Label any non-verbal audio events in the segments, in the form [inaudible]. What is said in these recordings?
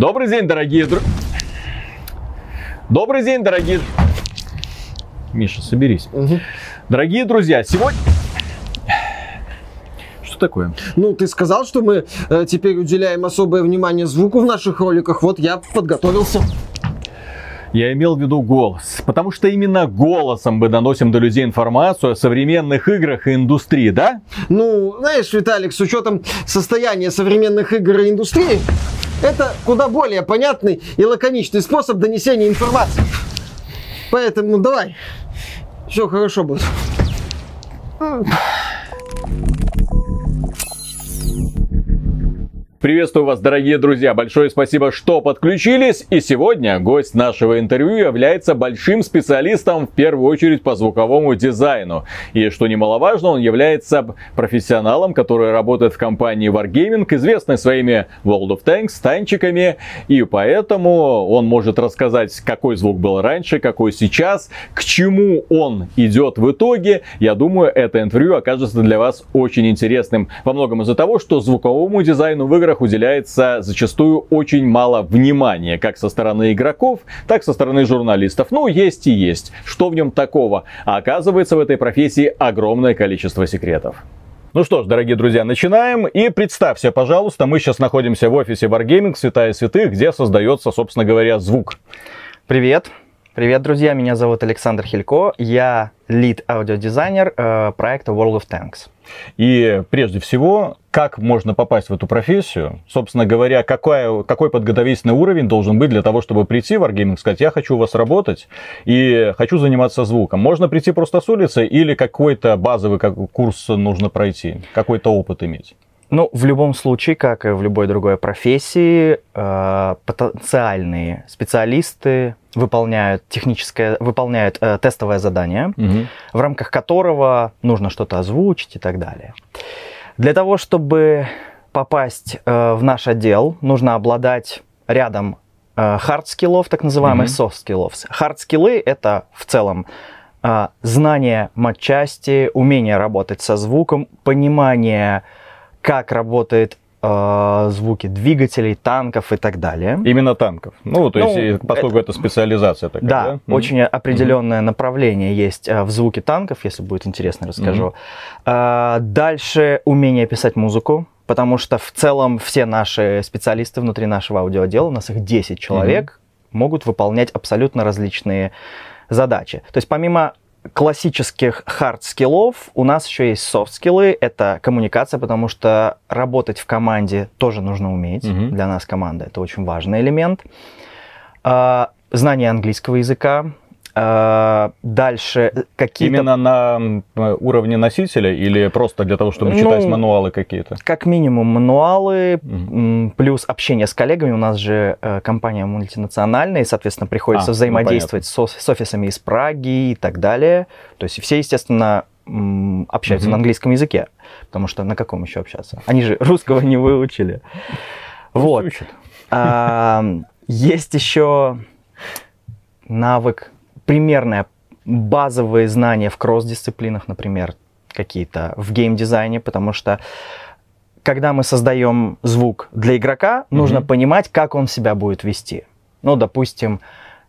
Добрый день, дорогие друзья. Добрый день, дорогие... Миша, соберись. Угу. Дорогие друзья, сегодня... Что такое? Ну, ты сказал, что мы э, теперь уделяем особое внимание звуку в наших роликах. Вот я подготовился. Я имел в виду голос, потому что именно голосом мы доносим до людей информацию о современных играх и индустрии, да? Ну, знаешь, Виталик, с учетом состояния современных игр и индустрии, это куда более понятный и лаконичный способ донесения информации. Поэтому давай, все хорошо будет. Приветствую вас, дорогие друзья. Большое спасибо, что подключились. И сегодня гость нашего интервью является большим специалистом, в первую очередь, по звуковому дизайну. И что немаловажно, он является профессионалом, который работает в компании Wargaming, известной своими World of Tanks, танчиками. И поэтому он может рассказать, какой звук был раньше, какой сейчас, к чему он идет в итоге. Я думаю, это интервью окажется для вас очень интересным. Во многом из-за того, что звуковому дизайну в играх уделяется зачастую очень мало внимания, как со стороны игроков, так со стороны журналистов. Ну, есть и есть. Что в нем такого? А оказывается, в этой профессии огромное количество секретов. Ну что ж, дорогие друзья, начинаем. И представься, пожалуйста, мы сейчас находимся в офисе Wargaming, святая святых, где создается, собственно говоря, звук. Привет. Привет, друзья, меня зовут Александр Хилько, я лид аудиодизайнер э, проекта World of Tanks. И прежде всего, как можно попасть в эту профессию? Собственно говоря, какой, какой подготовительный уровень должен быть для того, чтобы прийти в Wargaming, сказать, я хочу у вас работать и хочу заниматься звуком. Можно прийти просто с улицы или какой-то базовый курс нужно пройти, какой-то опыт иметь? Ну, в любом случае, как и в любой другой профессии, э, потенциальные специалисты выполняют техническое, выполняют э, тестовое задание, угу. в рамках которого нужно что-то озвучить и так далее. Для того, чтобы попасть э, в наш отдел, нужно обладать рядом хард-скиллов, так называемых mm софт-скиллов. Хард-скиллы — это в целом знание матчасти, умение работать со звуком, понимание как работает э, звуки двигателей, танков и так далее. Именно танков. Ну, то ну, есть, поскольку это, это специализация такая. Да, да? очень mm-hmm. определенное mm-hmm. направление есть э, в звуке танков, если будет интересно, расскажу. Mm-hmm. Э, дальше умение писать музыку. Потому что в целом все наши специалисты внутри нашего аудиодела, у нас их 10 человек, mm-hmm. могут выполнять абсолютно различные задачи. То есть помимо классических хард-скиллов у нас еще есть софт-скиллы. Это коммуникация, потому что работать в команде тоже нужно уметь. Угу. Для нас команда это очень важный элемент. А, знание английского языка, дальше какие-то... Именно на уровне носителя или просто для того, чтобы ну, читать мануалы какие-то? Как минимум мануалы, угу. плюс общение с коллегами. У нас же э, компания мультинациональная, и, соответственно, приходится а, ну, взаимодействовать ну, с, с офисами из Праги и так далее. То есть все, естественно, общаются угу. на английском языке, потому что на каком еще общаться? Они же русского не выучили. Вот. А, есть еще навык примерное базовые знания в кросс-дисциплинах, например, какие-то в геймдизайне, потому что когда мы создаем звук для игрока, mm-hmm. нужно понимать, как он себя будет вести. Ну, допустим,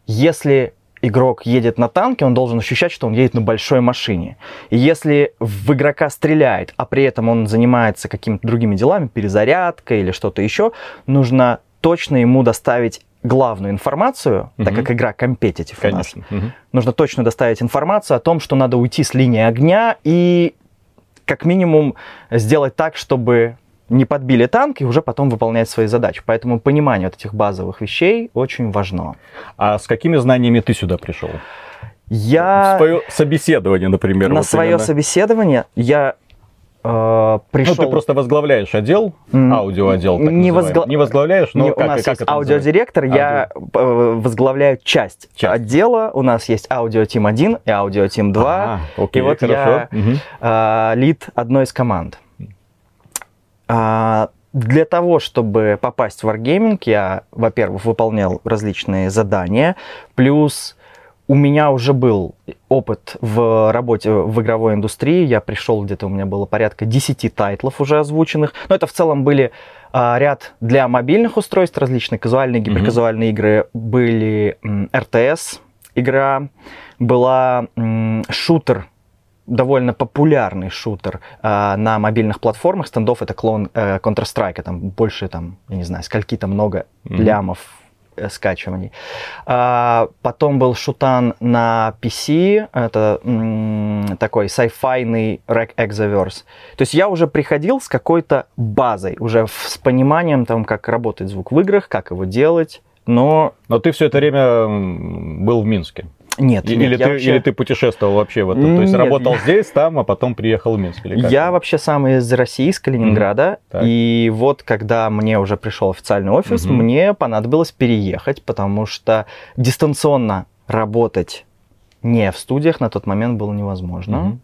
если игрок едет на танке, он должен ощущать, что он едет на большой машине. И если в игрока стреляет, а при этом он занимается какими-то другими делами, перезарядкой или что-то еще, нужно точно ему доставить главную информацию, угу. так как игра компетитив Конечно. у нас, угу. нужно точно доставить информацию о том, что надо уйти с линии огня и как минимум сделать так, чтобы не подбили танк и уже потом выполнять свои задачи. Поэтому понимание вот этих базовых вещей очень важно. А с какими знаниями ты сюда пришел? Я... Свое собеседование, например. На вот свое именно. собеседование я э, пришел... Ну, ты просто возглавляешь отдел, аудиоотдел, так не, возгла... не возглавляешь, но не, как, у нас как есть аудиодиректор, Аудио. я э, возглавляю часть, часть отдела, у нас есть аудио Тим 1 и аудио Тим 2, а, окей, и вот хорошо. я угу. э, лид одной из команд. А, для того, чтобы попасть в Wargaming, я, во-первых, выполнял различные задания, плюс у меня уже был опыт в работе в игровой индустрии. Я пришел где-то, у меня было порядка 10 тайтлов уже озвученных. Но это в целом были а, ряд для мобильных устройств, различные казуальные, гиперказуальные mm-hmm. игры. Были м, RTS игра, была м, шутер довольно популярный шутер э, на мобильных платформах. Стендов это клон э, Counter-Strike, там больше, там, я не знаю, скольки-то много mm-hmm. лямов скачиваний. А, потом был шутан на PC, это м, такой sci-fi Rec Exaverse. То есть я уже приходил с какой-то базой, уже с пониманием, там, как работает звук в играх, как его делать, но... Но ты все это время был в Минске. Нет, или, нет, ты, вообще... или ты путешествовал вообще в этом? То есть нет, работал нет. здесь, там, а потом приехал в Минск? Или как? Я вообще сам из России, из Калининграда. Mm-hmm. И вот когда мне уже пришел официальный офис, mm-hmm. мне понадобилось переехать, потому что дистанционно работать не в студиях на тот момент было невозможно. Mm-hmm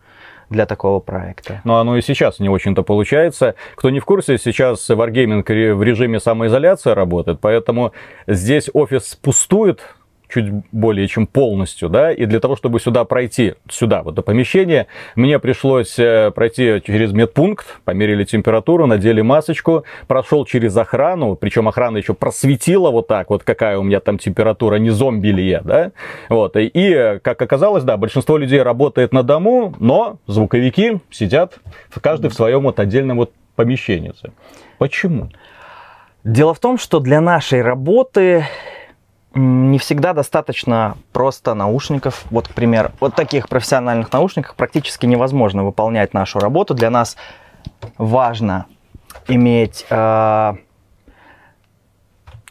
для такого проекта. Ну, оно и сейчас не очень-то получается. Кто не в курсе, сейчас Wargaming в режиме самоизоляции работает, поэтому здесь офис пустует, чуть более чем полностью, да, и для того, чтобы сюда пройти, сюда, в это помещение, мне пришлось э, пройти через медпункт, померили температуру, надели масочку, прошел через охрану, причем охрана еще просветила вот так вот, какая у меня там температура, не зомби ли я, да, вот, и, как оказалось, да, большинство людей работает на дому, но звуковики сидят, каждый в своем вот отдельном вот помещении. Почему? Дело в том, что для нашей работы не всегда достаточно просто наушников. Вот, к примеру, вот таких профессиональных наушниках практически невозможно выполнять нашу работу. Для нас важно иметь э,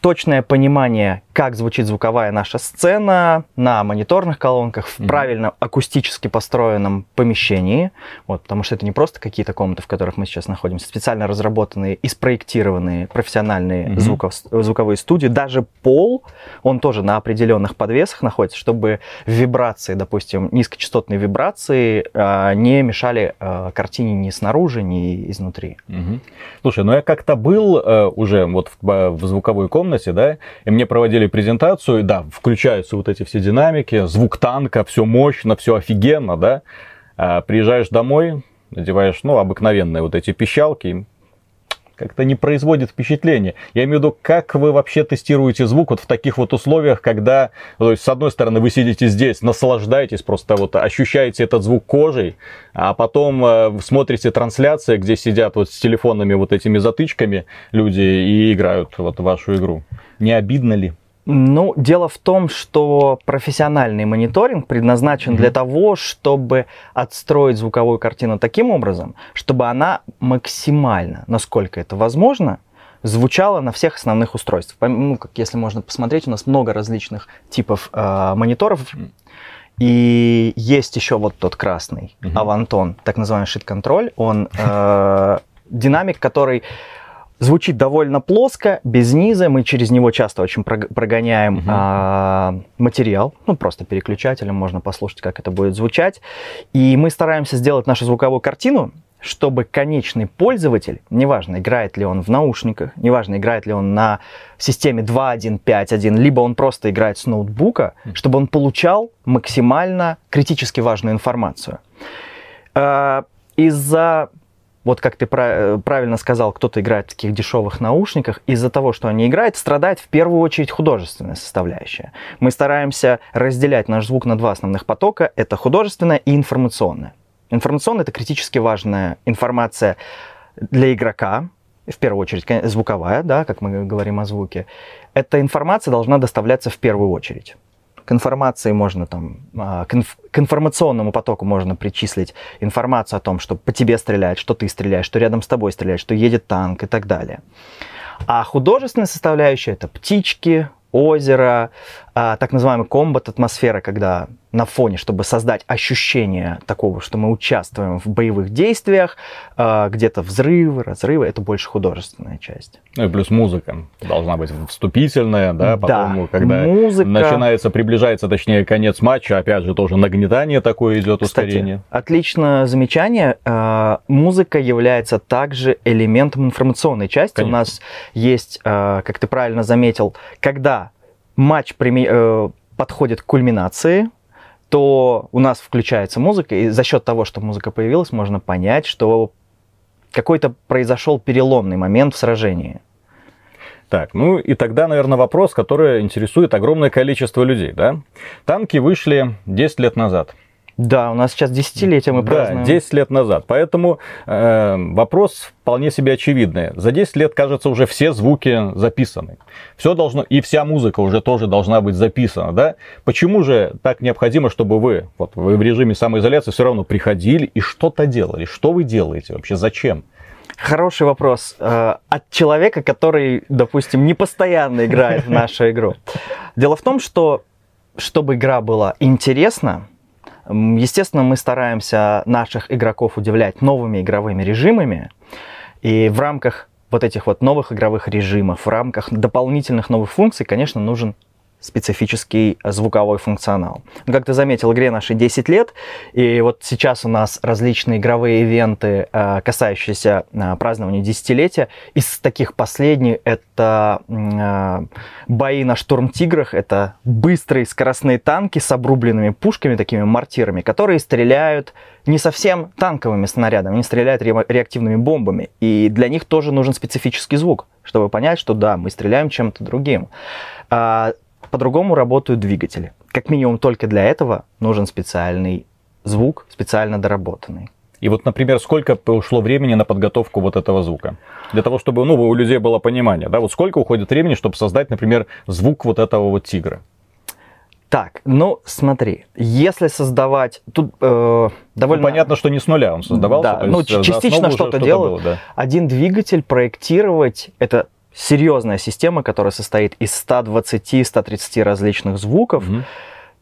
точное понимание, как звучит звуковая наша сцена на мониторных колонках в mm-hmm. правильно акустически построенном помещении, вот, потому что это не просто какие-то комнаты, в которых мы сейчас находимся, специально разработанные и спроектированные профессиональные mm-hmm. звуков, звуковые студии. Даже пол, он тоже на определенных подвесах находится, чтобы вибрации, допустим, низкочастотные вибрации э, не мешали э, картине ни снаружи, ни изнутри. Mm-hmm. Слушай, ну я как-то был э, уже вот в, в звуковой комнате, комнате, да, и мне проводили презентацию, да, включаются вот эти все динамики, звук танка, все мощно, все офигенно, да. А приезжаешь домой, надеваешь, ну, обыкновенные вот эти пищалки, как-то не производит впечатление. Я имею в виду, как вы вообще тестируете звук вот в таких вот условиях, когда, то есть, с одной стороны, вы сидите здесь, наслаждаетесь, просто вот ощущаете этот звук кожей, а потом э, смотрите трансляции, где сидят вот с телефонами вот этими затычками люди и играют вот вашу игру. Не обидно ли? Ну, дело в том, что профессиональный мониторинг предназначен mm-hmm. для того, чтобы отстроить звуковую картину таким образом, чтобы она максимально, насколько это возможно, звучала на всех основных устройствах. Ну, как если можно посмотреть, у нас много различных типов э, мониторов. И есть еще вот тот красный, mm-hmm. Авантон, так называемый шит-контроль. Он э, [laughs] динамик, который звучит довольно плоско, без низа. Мы через него часто очень прогоняем угу. а, материал, ну просто переключателем можно послушать, как это будет звучать. И мы стараемся сделать нашу звуковую картину, чтобы конечный пользователь, неважно, играет ли он в наушниках, неважно, играет ли он на системе 2.1.5.1, либо он просто играет с ноутбука, чтобы он получал максимально критически важную информацию. А, из-за вот как ты правильно сказал, кто-то играет в таких дешевых наушниках, из-за того, что они играют, страдает в первую очередь художественная составляющая. Мы стараемся разделять наш звук на два основных потока. Это художественная и информационная. Информационная — это критически важная информация для игрока, в первую очередь звуковая, да, как мы говорим о звуке. Эта информация должна доставляться в первую очередь. К информации можно там, а, к, инф, к информационному потоку можно причислить информацию о том, что по тебе стреляют, что ты стреляешь, что рядом с тобой стреляют, что едет танк и так далее. А художественная составляющая это птички, озеро, а, так называемый комбат атмосфера, когда на фоне, чтобы создать ощущение такого, что мы участвуем в боевых действиях, а, где-то взрывы, разрывы, это больше художественная часть. Ну и плюс музыка должна быть вступительная, да, потом, да, когда музыка... начинается, приближается, точнее, конец матча, опять же, тоже нагнетание такое идет, Кстати, ускорение. отличное замечание. А, музыка является также элементом информационной части. Конечно. У нас есть, а, как ты правильно заметил, когда матч э, подходит к кульминации, то у нас включается музыка, и за счет того, что музыка появилась, можно понять, что какой-то произошел переломный момент в сражении. Так, ну и тогда, наверное, вопрос, который интересует огромное количество людей, да? Танки вышли 10 лет назад. Да, у нас сейчас десятилетие мы празднуем. Да, 10 лет назад. Поэтому э, вопрос вполне себе очевидный. За 10 лет, кажется, уже все звуки записаны. Все должно, и вся музыка уже тоже должна быть записана, да? Почему же так необходимо, чтобы вы, вот вы в режиме самоизоляции все равно приходили и что-то делали? Что вы делаете вообще? Зачем? Хороший вопрос э, от человека, который, допустим, не постоянно играет в нашу игру. Дело в том, что чтобы игра была интересна, Естественно, мы стараемся наших игроков удивлять новыми игровыми режимами. И в рамках вот этих вот новых игровых режимов, в рамках дополнительных новых функций, конечно, нужен специфический звуковой функционал. Ну, как ты заметил, игре нашей 10 лет, и вот сейчас у нас различные игровые ивенты, э, касающиеся э, празднования десятилетия. Из таких последних это э, бои на штурм-тиграх, это быстрые скоростные танки с обрубленными пушками, такими мортирами, которые стреляют не совсем танковыми снарядами, они стреляют реактивными бомбами, и для них тоже нужен специфический звук, чтобы понять, что да, мы стреляем чем-то другим. По-другому работают двигатели. Как минимум только для этого нужен специальный звук, специально доработанный. И вот, например, сколько ушло времени на подготовку вот этого звука? Для того, чтобы ну, у людей было понимание, да, вот сколько уходит времени, чтобы создать, например, звук вот этого вот тигра? Так, ну смотри, если создавать, тут э, довольно... Ну, понятно, что не с нуля он создавался. Да, ну частично что-то делал. Что да. Один двигатель проектировать, это серьезная система, которая состоит из 120-130 различных звуков, угу.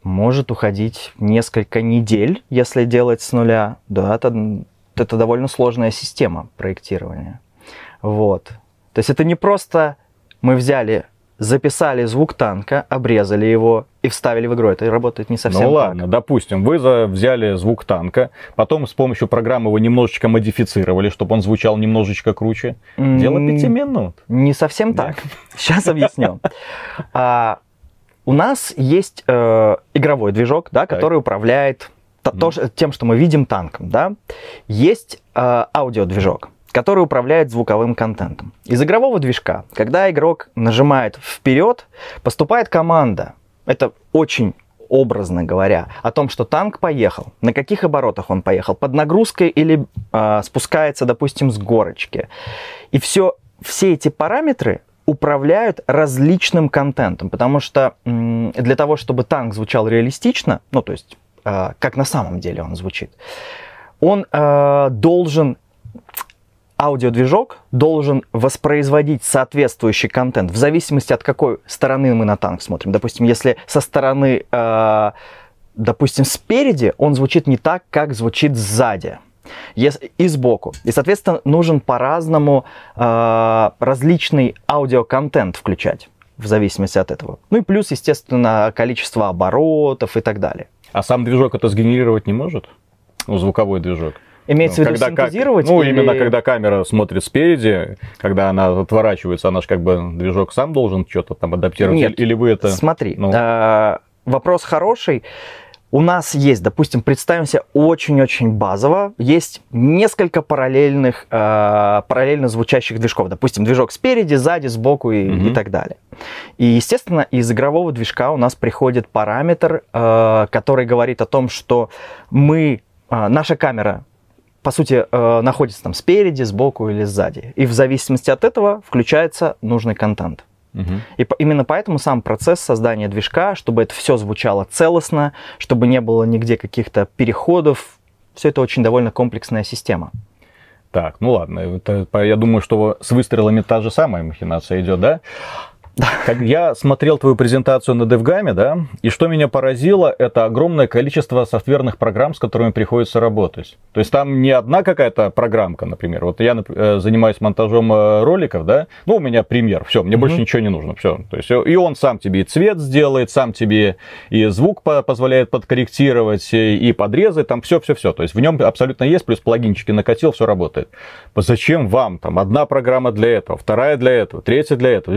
может уходить несколько недель, если делать с нуля. Да, это, это довольно сложная система проектирования. Вот. То есть это не просто мы взяли записали звук танка, обрезали его и вставили в игру. Это работает не совсем ну, так. ладно, допустим, вы взяли звук танка, потом с помощью программы его немножечко модифицировали, чтобы он звучал немножечко круче. Дело пяти минут. Не совсем да? так. [laughs] Сейчас объясню. А, у нас есть э, игровой движок, да, который управляет тем, что мы видим танком. Да? Есть э, аудиодвижок который управляет звуковым контентом. Из игрового движка, когда игрок нажимает вперед, поступает команда. Это очень образно говоря, о том, что танк поехал, на каких оборотах он поехал, под нагрузкой или э, спускается, допустим, с горочки. И все, все эти параметры управляют различным контентом, потому что м, для того, чтобы танк звучал реалистично, ну то есть э, как на самом деле он звучит, он э, должен аудиодвижок должен воспроизводить соответствующий контент в зависимости от какой стороны мы на танк смотрим. Допустим, если со стороны, э, допустим, спереди, он звучит не так, как звучит сзади и сбоку. И, соответственно, нужен по-разному э, различный аудиоконтент включать в зависимости от этого. Ну и плюс, естественно, количество оборотов и так далее. А сам движок это сгенерировать не может? Ну, звуковой движок. Имеется ну, в виду когда синтезировать? ну, или... именно когда камера смотрит спереди, когда она отворачивается, она же как бы движок сам должен что-то там адаптировать? Нет, или вы это... смотри, ну... э, вопрос хороший. У нас есть, допустим, представим себе очень-очень базово, есть несколько параллельных, э, параллельно звучащих движков. Допустим, движок спереди, сзади, сбоку и, mm-hmm. и так далее. И, естественно, из игрового движка у нас приходит параметр, э, который говорит о том, что мы, э, наша камера по сути, э, находится там спереди, сбоку или сзади. И в зависимости от этого включается нужный контент. Угу. И именно поэтому сам процесс создания движка, чтобы это все звучало целостно, чтобы не было нигде каких-то переходов, все это очень довольно комплексная система. Так, ну ладно, это, я думаю, что с выстрелами та же самая махинация идет, да? Как я смотрел твою презентацию на DevGAM, да, и что меня поразило, это огромное количество софтверных программ, с которыми приходится работать. То есть там не одна какая-то программка, например. Вот я э, занимаюсь монтажом э, роликов, да, ну, у меня премьер, все, мне больше ничего не нужно, все. То есть и он сам тебе и цвет сделает, сам тебе и звук позволяет подкорректировать, и подрезы, там все-все-все. То есть в нем абсолютно есть, плюс плагинчики накатил, все работает. Зачем вам там одна программа для этого, вторая для этого, третья для этого?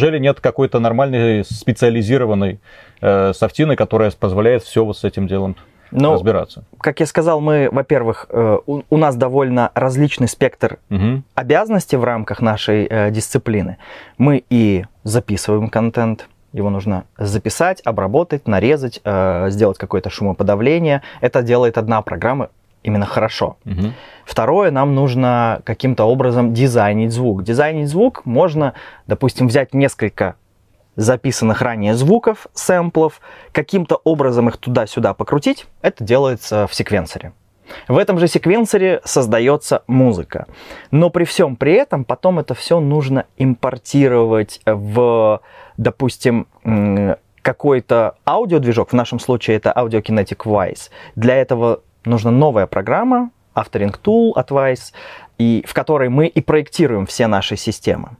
Неужели нет какой-то нормальной специализированной э, софтины, которая позволяет все вот с этим делом ну, разбираться? Как я сказал, мы, во-первых, э, у, у нас довольно различный спектр угу. обязанностей в рамках нашей э, дисциплины. Мы и записываем контент, его нужно записать, обработать, нарезать, э, сделать какое-то шумоподавление. Это делает одна программа именно хорошо. Угу. Второе, нам нужно каким-то образом дизайнить звук. Дизайнить звук можно, допустим, взять несколько записанных ранее звуков, сэмплов, каким-то образом их туда-сюда покрутить. Это делается в секвенсоре. В этом же секвенсоре создается музыка. Но при всем при этом потом это все нужно импортировать в, допустим, какой-то аудиодвижок, в нашем случае это Audio Kinetic Wise. Для этого нужна новая программа, Aftering Tool от Wise, и в которой мы и проектируем все наши системы.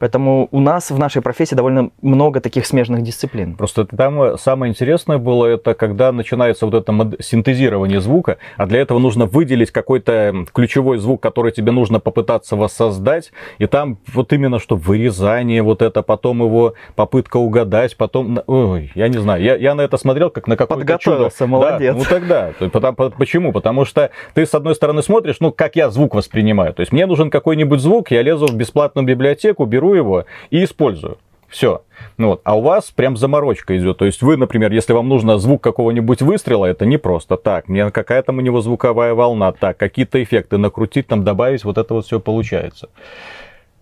Поэтому у нас в нашей профессии довольно много таких смежных дисциплин. Просто там самое интересное было, это когда начинается вот это синтезирование звука, а для этого нужно выделить какой-то ключевой звук, который тебе нужно попытаться воссоздать, и там вот именно что вырезание вот это, потом его попытка угадать, потом, ой, я не знаю, я, я на это смотрел как на какое-то Подготовился, чудо. молодец. Да, ну тогда, потому, почему? Потому что ты с одной стороны смотришь, ну как я звук воспринимаю, то есть мне нужен какой-нибудь звук, я лезу в бесплатную библиотеку, беру его и использую. Все. Ну вот. А у вас прям заморочка идет. То есть вы, например, если вам нужно звук какого-нибудь выстрела, это не просто так. Мне какая там у него звуковая волна, так, какие-то эффекты накрутить, там добавить, вот это вот все получается.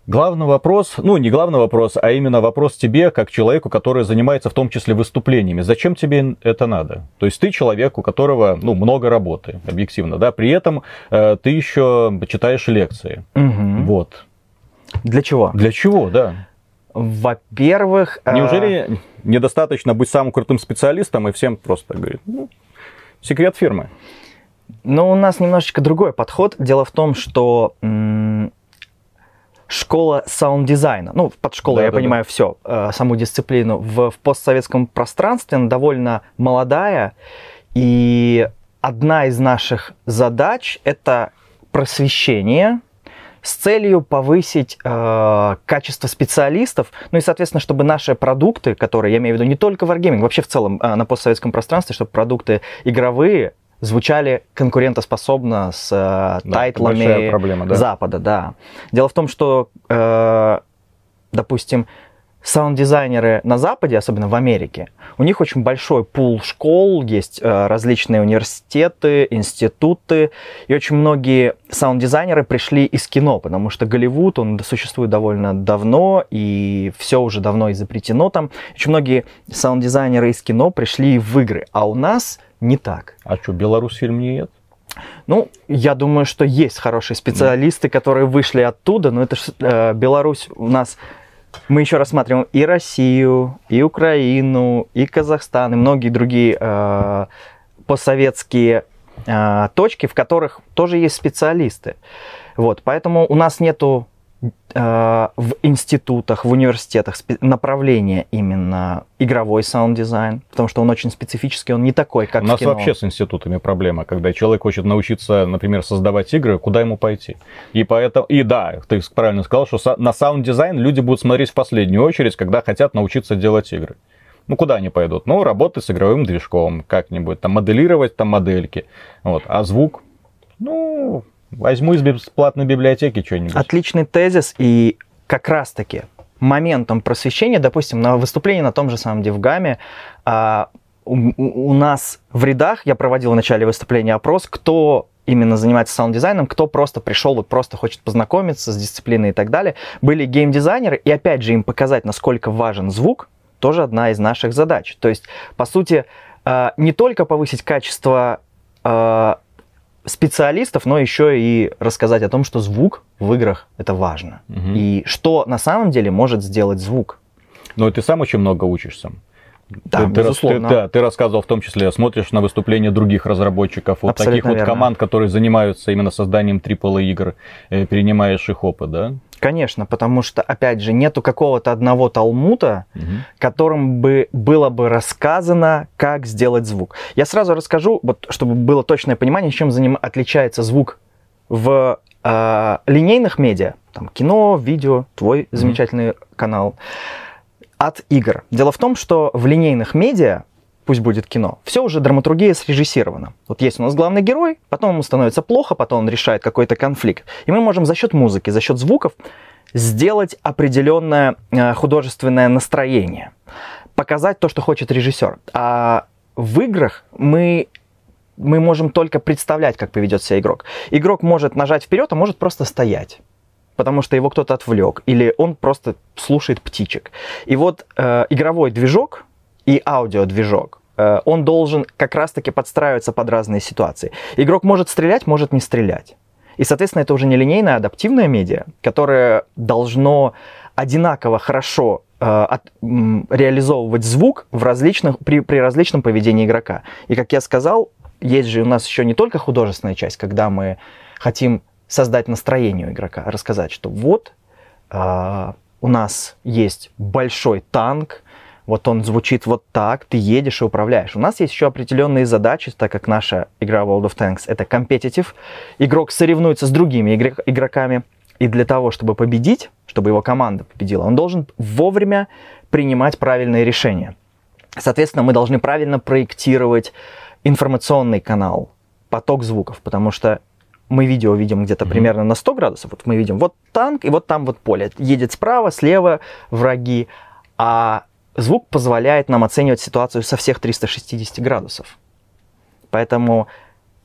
Главный вопрос, ну не главный вопрос, а именно вопрос тебе, как человеку, который занимается в том числе выступлениями. Зачем тебе это надо? То есть ты человек, у которого ну, много работы, объективно, да, при этом э, ты еще читаешь лекции. Угу. Вот. Для чего? Для чего, да. Во-первых... Э, Неужели недостаточно быть самым крутым специалистом и всем просто говорит, ну, секрет фирмы? Ну, у нас немножечко другой подход. Дело в том, что м- школа саунд-дизайна, ну, под школой да, я да, понимаю да. все, э, саму дисциплину, в, в постсоветском пространстве она довольно молодая, и одна из наших задач – это просвещение с целью повысить э, качество специалистов, ну и, соответственно, чтобы наши продукты, которые, я имею в виду не только Wargaming, вообще в целом э, на постсоветском пространстве, чтобы продукты игровые звучали конкурентоспособно с э, да, тайтлами проблема, да? Запада, да. Дело в том, что, э, допустим, саунд-дизайнеры на Западе, особенно в Америке, у них очень большой пул школ, есть э, различные университеты, институты, и очень многие саунд-дизайнеры пришли из кино, потому что Голливуд, он существует довольно давно, и все уже давно изобретено там. Очень многие саунд-дизайнеры из кино пришли в игры, а у нас не так. А что, Беларусь фильм нет? Ну, я думаю, что есть хорошие специалисты, которые вышли оттуда, но это же э, Беларусь у нас мы еще рассматриваем и Россию, и Украину, и Казахстан, и многие другие э, постсоветские э, точки, в которых тоже есть специалисты. Вот, поэтому у нас нету в институтах, в университетах направление именно игровой саунд-дизайн, потому что он очень специфический, он не такой, как У нас кино. вообще с институтами проблема, когда человек хочет научиться, например, создавать игры, куда ему пойти? И поэтому, и да, ты правильно сказал, что на саунд-дизайн люди будут смотреть в последнюю очередь, когда хотят научиться делать игры. Ну, куда они пойдут? Ну, работать с игровым движком как-нибудь, там, моделировать там модельки. Вот. А звук? Ну, Возьму из бесплатной библиотеки что-нибудь. Отличный тезис, и как раз-таки моментом просвещения, допустим, на выступлении на том же самом DevGAMM 'е, а, у, у нас в рядах, я проводил в начале выступления опрос, кто именно занимается саунд-дизайном, кто просто пришел, вот просто хочет познакомиться с дисциплиной и так далее. Были гейм-дизайнеры, и опять же им показать, насколько важен звук, тоже одна из наших задач. То есть, по сути, а, не только повысить качество а, специалистов, но еще и рассказать о том, что звук в играх это важно. Угу. И что на самом деле может сделать звук. Но ты сам очень много учишься. Да, ты, безусловно. Ты, да, ты рассказывал в том числе, смотришь на выступления других разработчиков, вот Абсолютно таких верно. вот команд, которые занимаются именно созданием AAA игр, э, перенимаешь их опыт, да? Конечно, потому что, опять же, нету какого-то одного талмута, угу. которым бы было бы рассказано, как сделать звук. Я сразу расскажу, вот, чтобы было точное понимание, чем заним... отличается звук в э, линейных медиа, там кино, видео, твой угу. замечательный канал. От игр. Дело в том, что в линейных медиа пусть будет кино, все уже драматургия срежиссирована. Вот есть у нас главный герой, потом ему становится плохо, потом он решает какой-то конфликт. И мы можем за счет музыки, за счет звуков сделать определенное э, художественное настроение, показать то, что хочет режиссер. А в играх мы мы можем только представлять, как поведет себя игрок. Игрок может нажать вперед, а может просто стоять потому что его кто-то отвлек, или он просто слушает птичек. И вот э, игровой движок и аудиодвижок, э, он должен как раз-таки подстраиваться под разные ситуации. Игрок может стрелять, может не стрелять. И, соответственно, это уже не линейное, а адаптивное медиа, которое должно одинаково хорошо э, от, м, реализовывать звук в различных, при, при различном поведении игрока. И, как я сказал, есть же у нас еще не только художественная часть, когда мы хотим создать настроение у игрока, рассказать, что вот э, у нас есть большой танк, вот он звучит вот так, ты едешь и управляешь. У нас есть еще определенные задачи, так как наша игра World of Tanks это competitive. Игрок соревнуется с другими игроками, и для того, чтобы победить, чтобы его команда победила, он должен вовремя принимать правильные решения. Соответственно, мы должны правильно проектировать информационный канал, поток звуков, потому что мы видео видим где-то mm-hmm. примерно на 100 градусов. Вот мы видим вот танк, и вот там вот поле. Едет справа, слева враги. А звук позволяет нам оценивать ситуацию со всех 360 градусов. Поэтому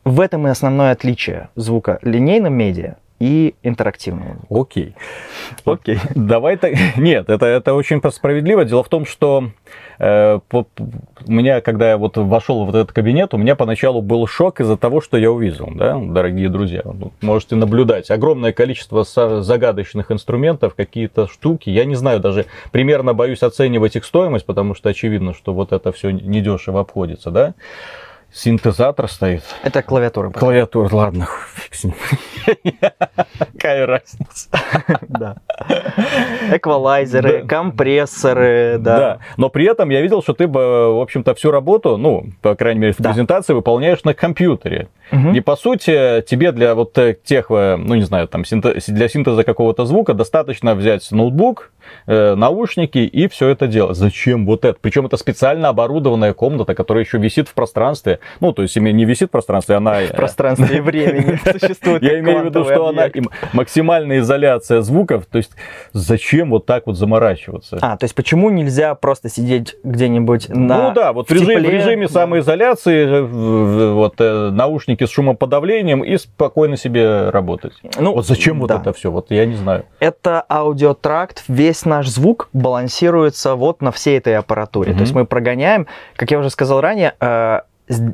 в этом и основное отличие звука линейным медиа и интерактивного. Окей. Окей. [laughs] Давай так. Нет, это, это очень справедливо. Дело в том, что э, по, у меня, когда я вот вошел в этот кабинет, у меня поначалу был шок из-за того, что я увидел, да, дорогие друзья. Можете наблюдать. Огромное количество загадочных инструментов, какие-то штуки. Я не знаю, даже примерно боюсь оценивать их стоимость, потому что очевидно, что вот это все недешево обходится, да. Синтезатор стоит. Это клавиатура. Клавиатура, ладно, фиг с ним. [laughs] Какая разница. [laughs] Да. Эквалайзеры, компрессоры, да. Да, но при этом я видел, что ты, в общем-то, всю работу, ну, по крайней мере, в презентации выполняешь на компьютере. И, по сути, тебе для вот тех, ну, не знаю, там, для синтеза какого-то звука достаточно взять ноутбук, э, наушники и все это делать. Зачем вот это? Причем это специально оборудованная комната, которая еще висит в пространстве. Ну, то есть не висит в пространстве, она... В пространстве и времени [laughs] существует. Я имею в виду, что она максимальная изоляция звуков. То есть зачем вот так вот заморачиваться? А, то есть почему нельзя просто сидеть где-нибудь на Ну да, вот в, режим, в режиме самоизоляции, э, вот э, наушники с шумоподавлением и спокойно себе работать. Ну, вот зачем вот это все? Вот я не знаю. Это аудиотракт весь весь наш звук балансируется вот на всей этой аппаратуре. Mm-hmm. То есть мы прогоняем, как я уже сказал ранее, э,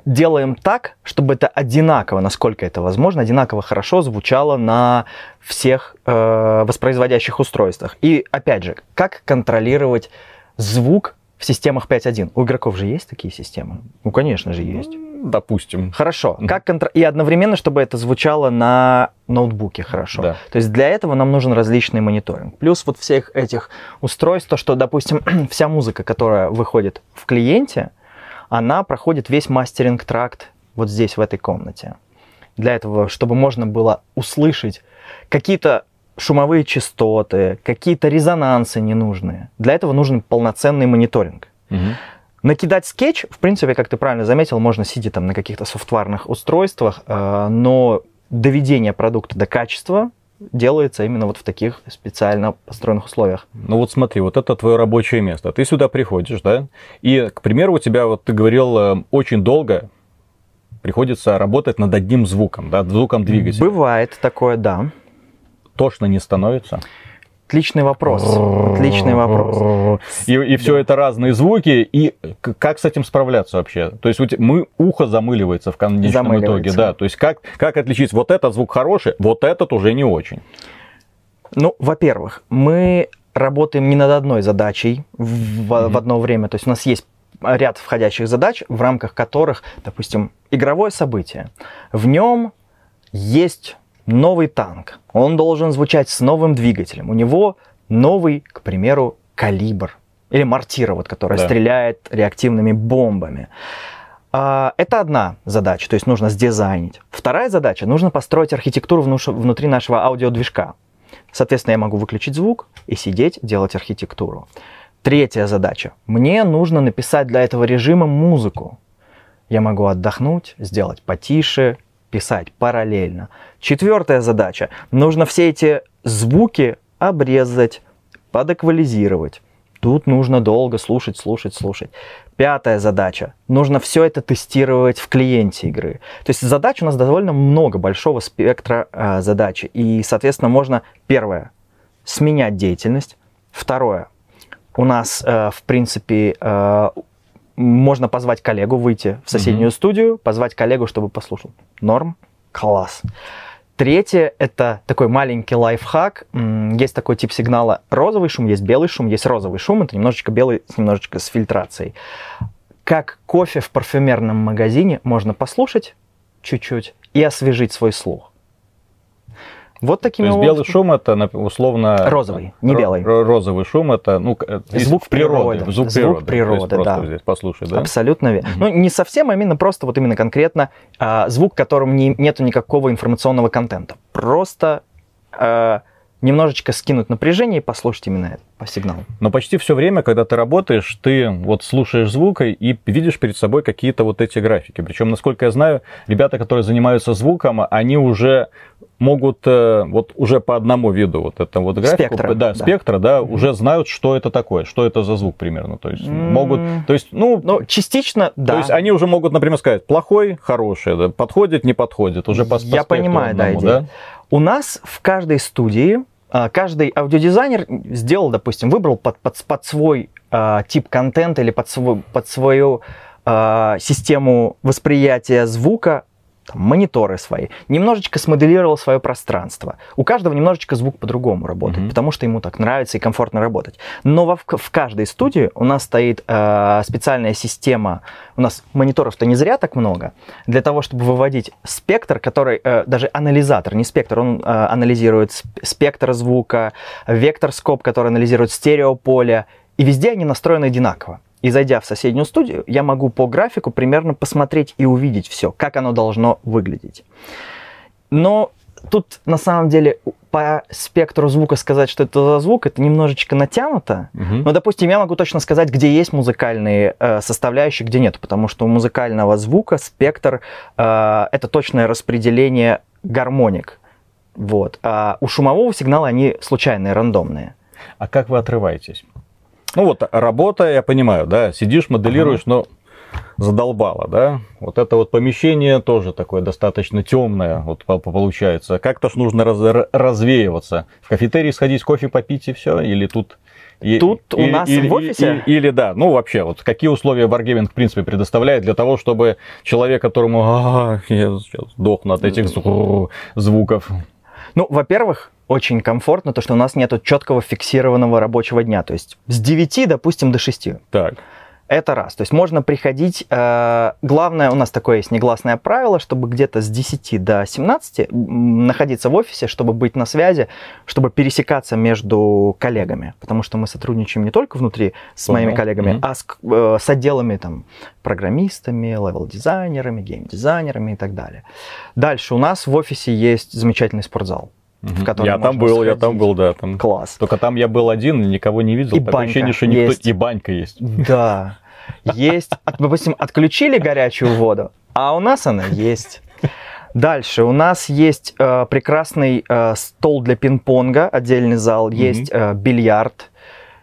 делаем так, чтобы это одинаково, насколько это возможно, одинаково хорошо звучало на всех э, воспроизводящих устройствах. И опять же, как контролировать звук в системах 5.1? У игроков же есть такие системы? Ну, конечно же, есть допустим. Хорошо. Как контр... И одновременно, чтобы это звучало на ноутбуке хорошо. Да. То есть для этого нам нужен различный мониторинг. Плюс вот всех этих устройств, то, что, допустим, [clears throat] вся музыка, которая выходит в клиенте, она проходит весь мастеринг-тракт вот здесь, в этой комнате. Для этого, чтобы можно было услышать какие-то шумовые частоты, какие-то резонансы ненужные. Для этого нужен полноценный мониторинг. Угу. Накидать скетч, в принципе, как ты правильно заметил, можно сидя там на каких-то софтварных устройствах, э, но доведение продукта до качества делается именно вот в таких специально построенных условиях. Ну вот смотри, вот это твое рабочее место. Ты сюда приходишь, да? И, к примеру, у тебя, вот ты говорил, э, очень долго приходится работать над одним звуком, да, звуком двигателя. Бывает такое, да. Тошно не становится? Отличный вопрос. Отличный вопрос. И, и все это разные звуки. И как с этим справляться вообще? То есть мы ухо замыливается в конечном замыливается. итоге, да. То есть как, как отличить вот этот звук хороший, вот этот уже не очень? Ну, во-первых, мы работаем не над одной задачей в, mm-hmm. в одно время. То есть у нас есть ряд входящих задач, в рамках которых, допустим, игровое событие. В нем есть новый танк. Он должен звучать с новым двигателем. У него новый, к примеру, калибр. Или мортира, вот, которая да. стреляет реактивными бомбами. А, это одна задача, то есть нужно сдизайнить. Вторая задача, нужно построить архитектуру внутри нашего аудиодвижка. Соответственно, я могу выключить звук и сидеть, делать архитектуру. Третья задача. Мне нужно написать для этого режима музыку. Я могу отдохнуть, сделать потише, писать параллельно. Четвертая задача. Нужно все эти звуки обрезать, подэквализировать. Тут нужно долго слушать, слушать, слушать. Пятая задача. Нужно все это тестировать в клиенте игры. То есть задач у нас довольно много, большого спектра э, задач. И, соответственно, можно, первое, сменять деятельность. Второе, у нас, э, в принципе, э, можно позвать коллегу выйти в соседнюю mm-hmm. студию, позвать коллегу, чтобы послушал. Норм? Класс. Третье – это такой маленький лайфхак. Есть такой тип сигнала розовый шум, есть белый шум, есть розовый шум. Это немножечко белый, немножечко с фильтрацией. Как кофе в парфюмерном магазине можно послушать чуть-чуть и освежить свой слух. Вот такими То есть белый шум это условно... Розовый, не белый. Розовый шум это ну, звук природы. природы. Звук, звук природы, природы да. здесь послушай, да? Абсолютно верно. Угу. Ну, не совсем, а именно просто вот именно конкретно а, звук, в котором не, нету никакого информационного контента. Просто а, немножечко скинуть напряжение и послушать именно это по сигналу. Но почти все время, когда ты работаешь, ты вот слушаешь звук и видишь перед собой какие-то вот эти графики. Причем, насколько я знаю, ребята, которые занимаются звуком, они уже могут э, вот уже по одному виду вот это вот графику, спектра, да, да, спектра, да, mm-hmm. уже знают, что это такое, что это за звук примерно, то есть mm-hmm. могут, то есть, ну, ну, частично, да. То есть они уже могут, например, сказать, плохой, хороший, да, подходит, не подходит, уже по, по Я понимаю, одному, да, идея. да. У нас в каждой студии каждый аудиодизайнер сделал, допустим, выбрал под, под, под свой э, тип контента или под, свой, под свою э, систему восприятия звука там, мониторы свои, немножечко смоделировал свое пространство. У каждого немножечко звук по-другому работает, mm-hmm. потому что ему так нравится и комфортно работать. Но во, в каждой студии у нас стоит э, специальная система, у нас мониторов-то не зря так много, для того, чтобы выводить спектр, который, э, даже анализатор, не спектр, он э, анализирует спектр звука, вектор скоп, который анализирует стереополе, и везде они настроены одинаково. И зайдя в соседнюю студию, я могу по графику примерно посмотреть и увидеть все, как оно должно выглядеть. Но тут на самом деле по спектру звука сказать, что это за звук, это немножечко натянуто. Угу. Но, допустим, я могу точно сказать, где есть музыкальные э, составляющие, где нет, потому что у музыкального звука спектр э, это точное распределение гармоник. Вот. А у шумового сигнала они случайные, рандомные. А как вы отрываетесь? Ну вот работа, я понимаю, да, сидишь, моделируешь, ага. но задолбало, да. Вот это вот помещение тоже такое достаточно темное, вот получается. Как-то ж нужно раз, развеиваться. В кафетерий сходить, кофе попить и все, или тут Тут и, у нас или, в офисе? Или, или да, ну вообще, вот какие условия Wargaming в принципе предоставляет для того, чтобы человек, которому а, я сейчас сдохну от этих звуков. Ну, во-первых, очень комфортно, то, что у нас нет четкого фиксированного рабочего дня. То есть с 9, допустим, до 6. Так. Это раз. То есть можно приходить... Э, главное, у нас такое есть негласное правило, чтобы где-то с 10 до 17 находиться в офисе, чтобы быть на связи, чтобы пересекаться между коллегами. Потому что мы сотрудничаем не только внутри с Понял. моими коллегами, mm-hmm. а с, э, с отделами там, программистами, левел-дизайнерами, гейм-дизайнерами и так далее. Дальше у нас в офисе есть замечательный спортзал в котором Я там был, сходить. я там был, да. Там. Класс. Только там я был один, никого не видел. И Такое банька ощущение, что никто... Есть. И банька есть. Да. Есть. Допустим, отключили горячую воду, а у нас она есть. Дальше у нас есть э, прекрасный э, стол для пинг-понга, отдельный зал, mm-hmm. есть э, бильярд,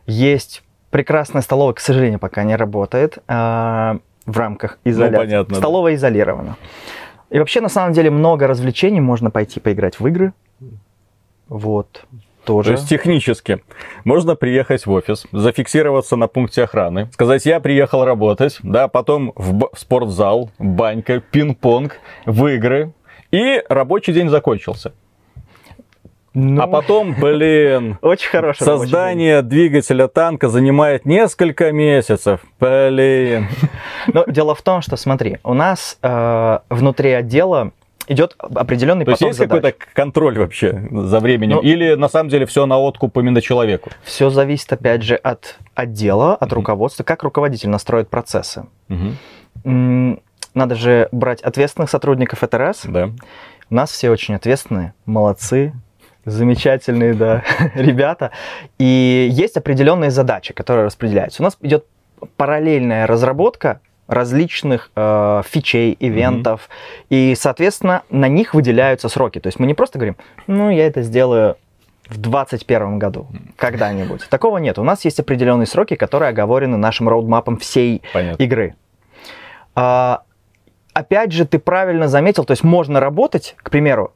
есть прекрасная столовая, к сожалению, пока не работает э, в рамках изоляции. Ну, понятно, Столовая да. изолирована. И вообще, на самом деле, много развлечений. Можно пойти поиграть в игры, вот. Тоже. То есть технически можно приехать в офис, зафиксироваться на пункте охраны, сказать, я приехал работать, да, потом в, в спортзал, банька, пинг-понг, в игры, и рабочий день закончился. Ну, а потом, блин, [laughs] очень хорошее создание двигателя танка занимает несколько месяцев. Блин. [laughs] Но дело в том, что смотри, у нас э, внутри отдела идет определенный То поток есть есть какой-то контроль вообще за временем? Ну, Или на самом деле все на откуп именно человеку? Все зависит, опять же, от отдела, от угу. руководства, как руководитель настроит процессы. Угу. Надо же брать ответственных сотрудников, это раз. Да. У нас все очень ответственные, молодцы, замечательные, да, [laughs] ребята. И есть определенные задачи, которые распределяются. У нас идет параллельная разработка различных э, фичей, ивентов, mm-hmm. и, соответственно, на них выделяются сроки. То есть мы не просто говорим, ну, я это сделаю в 2021 году, когда-нибудь. Такого нет. У нас есть определенные сроки, которые оговорены нашим роудмапом всей Понятно. игры. А, опять же, ты правильно заметил, то есть можно работать, к примеру,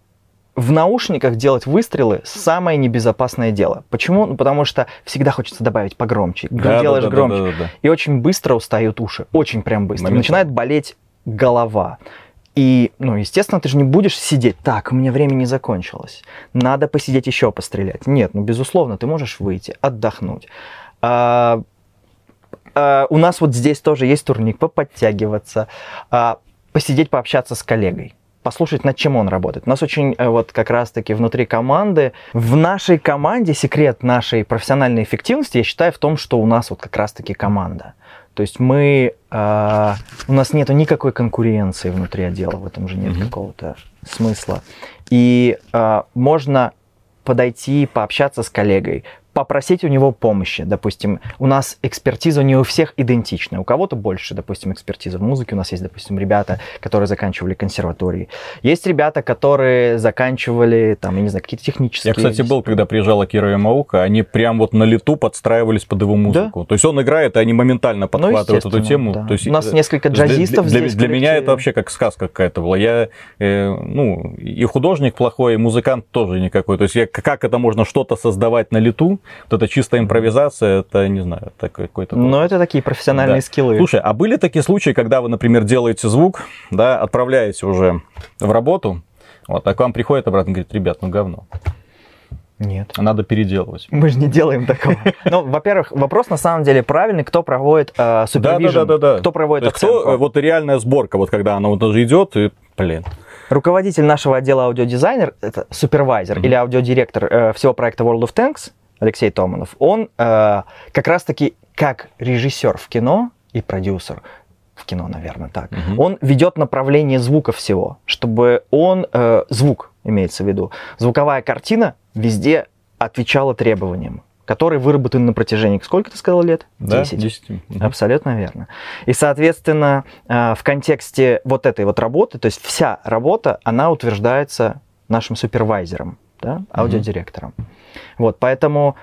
в наушниках делать выстрелы самое небезопасное дело. Почему? Ну, потому что всегда хочется добавить погромче. Да, делаешь да, да, громче. Да, да, да, да. И очень быстро устают уши. Очень прям быстро. Момент. Начинает болеть голова. И, ну, естественно, ты же не будешь сидеть, так, у меня время не закончилось, надо посидеть еще пострелять. Нет, ну, безусловно, ты можешь выйти, отдохнуть. А, а, у нас вот здесь тоже есть турник, поподтягиваться, а, посидеть, пообщаться с коллегой послушать, над чем он работает. У нас очень э, вот как раз-таки внутри команды, в нашей команде секрет нашей профессиональной эффективности, я считаю, в том, что у нас вот как раз-таки команда. То есть мы, э, у нас нету никакой конкуренции внутри отдела, в этом же нет mm-hmm. какого-то смысла. И э, можно подойти, пообщаться с коллегой, попросить у него помощи. Допустим, у нас экспертиза не у всех идентична. У кого-то больше, допустим, экспертиза в музыке. У нас есть, допустим, ребята, которые заканчивали консерватории. Есть ребята, которые заканчивали, там, я не знаю, какие-то технические... Я, кстати, был, когда приезжала Кира Ямаука, они прям вот на лету подстраивались под его музыку. Да? То есть он играет, и они моментально ну, подхватывают ну, эту тему. Да. То есть, у нас несколько джазистов для, здесь. Для, для меня это вообще как сказка какая-то была. Я, э, ну, и художник плохой, и музыкант тоже никакой. То есть я, как это можно что-то создавать на лету, вот это чистая импровизация, это, не знаю, это какой-то... Ну, это такие профессиональные да. скиллы. Слушай, а были такие случаи, когда вы, например, делаете звук, да, отправляете уже в работу, вот, а к вам приходит обратно и говорит, ребят, ну говно. Нет. Надо переделывать. Мы же не делаем такого. [laughs] Ну, во-первых, вопрос на самом деле правильный, кто проводит э, супервизион, да, да, да, да, кто проводит оценку. Кто, вот реальная сборка, вот когда она вот даже идет, и, блин. Руководитель нашего отдела аудиодизайнер, это супервайзер mm-hmm. или аудиодиректор э, всего проекта World of Tanks, Алексей Томанов, он э, как раз-таки как режиссер в кино и продюсер в кино, наверное, так, угу. он ведет направление звука всего, чтобы он, э, звук имеется в виду, звуковая картина везде отвечала требованиям которые выработаны на протяжении, сколько ты сказал лет? Да, 10. 10. Угу. Абсолютно верно. И, соответственно, э, в контексте вот этой вот работы, то есть вся работа, она утверждается нашим супервайзером, да, аудиодиректором. Угу. Вот, поэтому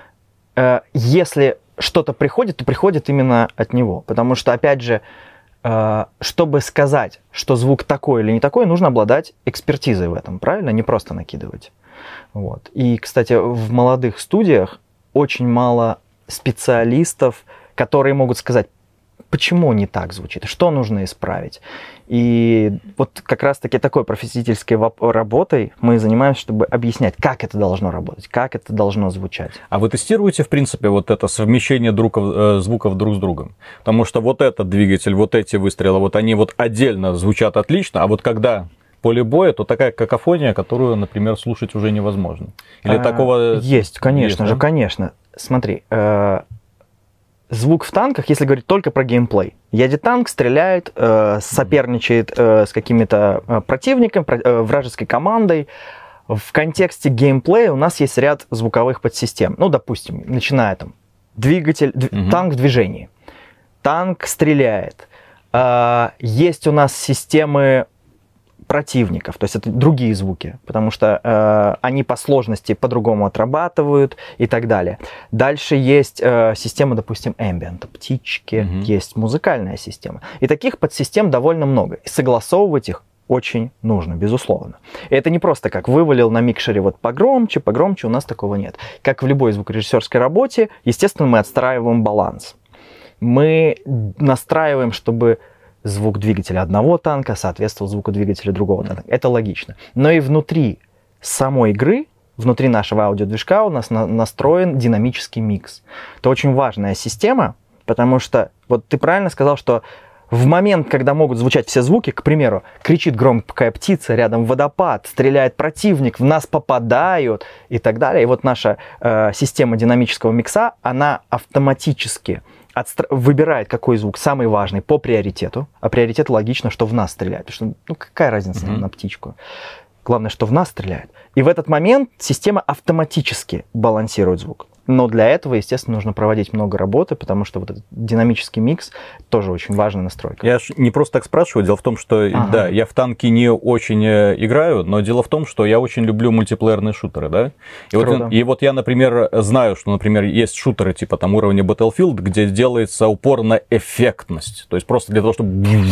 э, если что-то приходит, то приходит именно от него. Потому что, опять же, э, чтобы сказать, что звук такой или не такой, нужно обладать экспертизой в этом, правильно? Не просто накидывать. Вот. И, кстати, в молодых студиях очень мало специалистов, которые могут сказать, почему не так звучит, что нужно исправить. И вот как раз-таки такой профессиональской работой мы занимаемся, чтобы объяснять, как это должно работать, как это должно звучать. А вы тестируете, в принципе, вот это совмещение друг, э, звуков друг с другом? Потому что вот этот двигатель, вот эти выстрелы, вот они вот отдельно звучат отлично, а вот когда поле боя, то такая какофония, которую, например, слушать уже невозможно. Или а, такого... Есть, конечно есть, же, да? конечно. Смотри, э, звук в танках, если говорить только про геймплей. Едет танк, стреляет, э, соперничает э, с какими-то э, противниками, про, э, вражеской командой. В контексте геймплея у нас есть ряд звуковых подсистем. Ну, допустим, начиная там двигатель, дв... угу. танк в движении, танк стреляет. Э, есть у нас системы противников, то есть это другие звуки, потому что э, они по сложности по-другому отрабатывают и так далее. Дальше есть э, система, допустим, ambient, птички, mm есть музыкальная система. И таких подсистем довольно много. И согласовывать их очень нужно, безусловно. И это не просто как вывалил на микшере вот погромче, погромче, у нас такого нет. Как в любой звукорежиссерской работе, естественно, мы отстраиваем баланс. Мы настраиваем, чтобы звук двигателя одного танка соответствовал звуку двигателя другого танка. Это логично. Но и внутри самой игры, внутри нашего аудиодвижка у нас на настроен динамический микс. Это очень важная система, потому что, вот ты правильно сказал, что в момент, когда могут звучать все звуки, к примеру, кричит громкая птица, рядом водопад, стреляет противник, в нас попадают и так далее. И вот наша э, система динамического микса, она автоматически отстра... выбирает, какой звук самый важный по приоритету, а приоритет логично, что в нас стреляет, потому что ну какая разница mm-hmm. на птичку. Главное, что в нас стреляет. И в этот момент система автоматически балансирует звук. Но для этого, естественно, нужно проводить много работы, потому что вот этот динамический микс тоже очень важная настройка. Я не просто так спрашиваю. Дело в том, что ага. да, я в танки не очень э, играю, но дело в том, что я очень люблю мультиплеерные шутеры, да. И вот, и вот я, например, знаю, что, например, есть шутеры типа там уровня Battlefield, где делается упор на эффектность. То есть просто для того, чтобы